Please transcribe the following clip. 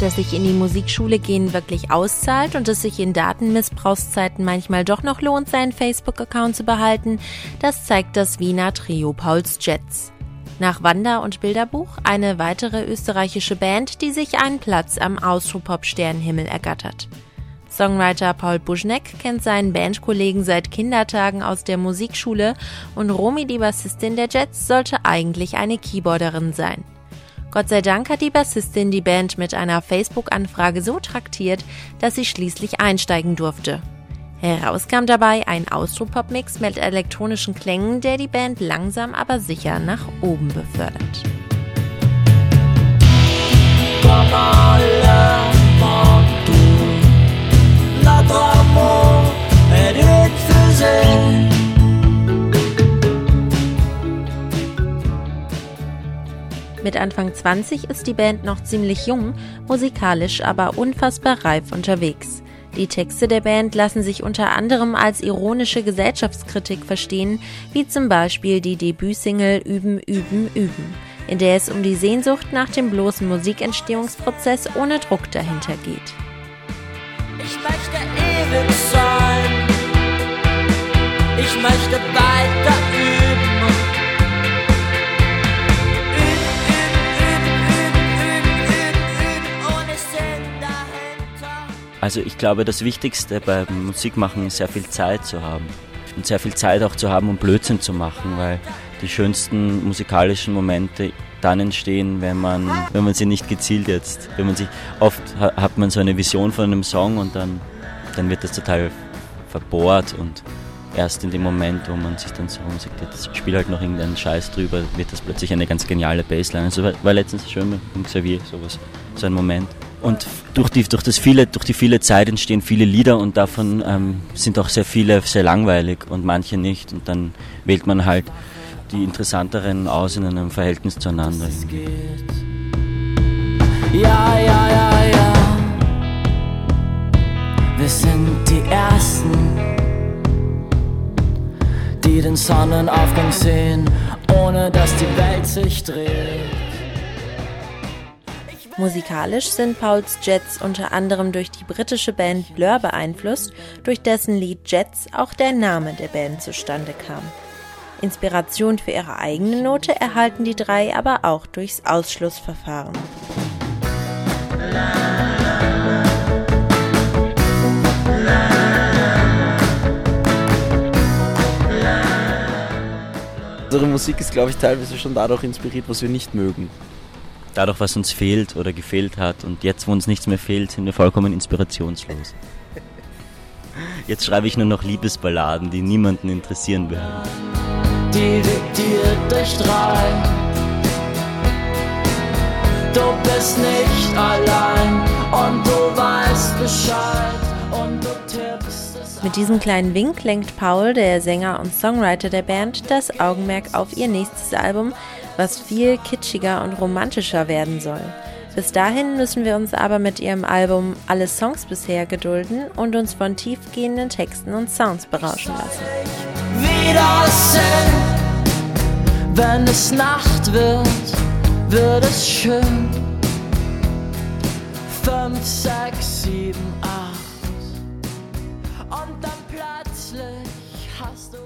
dass sich in die Musikschule gehen wirklich auszahlt und es sich in Datenmissbrauchszeiten manchmal doch noch lohnt, seinen Facebook-Account zu behalten, das zeigt das Wiener Trio Pauls Jets. Nach Wander- und Bilderbuch eine weitere österreichische Band, die sich einen Platz am Austropop-Sternenhimmel ergattert. Songwriter Paul Buschneck kennt seinen Bandkollegen seit Kindertagen aus der Musikschule und Romy, die Bassistin der Jets, sollte eigentlich eine Keyboarderin sein. Gott sei Dank hat die Bassistin die Band mit einer Facebook-Anfrage so traktiert, dass sie schließlich einsteigen durfte. Heraus kam dabei ein Austropop-Mix mit elektronischen Klängen, der die Band langsam aber sicher nach oben befördert. Mit Anfang 20 ist die Band noch ziemlich jung, musikalisch aber unfassbar reif unterwegs. Die Texte der Band lassen sich unter anderem als ironische Gesellschaftskritik verstehen, wie zum Beispiel die Debütsingle Üben, Üben, Üben, in der es um die Sehnsucht nach dem bloßen Musikentstehungsprozess ohne Druck dahinter geht. Ich möchte ewig sein, ich möchte weiter Also ich glaube, das Wichtigste beim Musikmachen ist sehr viel Zeit zu haben. Und sehr viel Zeit auch zu haben, um Blödsinn zu machen, weil die schönsten musikalischen Momente dann entstehen, wenn man, wenn man sie nicht gezielt jetzt, wenn man sich, oft hat man so eine Vision von einem Song und dann, dann wird das total verbohrt und erst in dem Moment, wo man sich dann so sagt, jetzt spielt halt noch irgendeinen Scheiß drüber, wird das plötzlich eine ganz geniale Bassline. Also war, letztens schön mit Xavier sowas, so ein Moment. Und durch die, durch, das viele, durch die viele Zeit entstehen viele Lieder und davon ähm, sind auch sehr viele sehr langweilig und manche nicht. Und dann wählt man halt die interessanteren aus in einem Verhältnis zueinander. Ja, ja, ja, ja. Wir sind die Ersten, die den Sonnenaufgang sehen, ohne dass die Welt sich dreht. Musikalisch sind Pauls Jets unter anderem durch die britische Band Blur beeinflusst, durch dessen Lied Jets auch der Name der Band zustande kam. Inspiration für ihre eigene Note erhalten die drei aber auch durchs Ausschlussverfahren. Unsere Musik ist, glaube ich, teilweise schon dadurch inspiriert, was wir nicht mögen dadurch, was uns fehlt oder gefehlt hat. Und jetzt, wo uns nichts mehr fehlt, sind wir vollkommen inspirationslos. Jetzt schreibe ich nur noch Liebesballaden, die niemanden interessieren werden. Dividiert durch drei. Du bist nicht allein und du weißt Bescheid und du tippst es. Mit diesem kleinen Wink lenkt Paul, der Sänger und Songwriter der Band, das Augenmerk auf ihr nächstes Album, was viel kitschiger und romantischer werden soll. Bis dahin müssen wir uns aber mit ihrem Album Alle Songs bisher gedulden und uns von tiefgehenden Texten und Sounds berauschen lassen. Wenn es Nacht wird, wird es schön. Fünf, sechs, sieben, acht. Und dann plötzlich hast du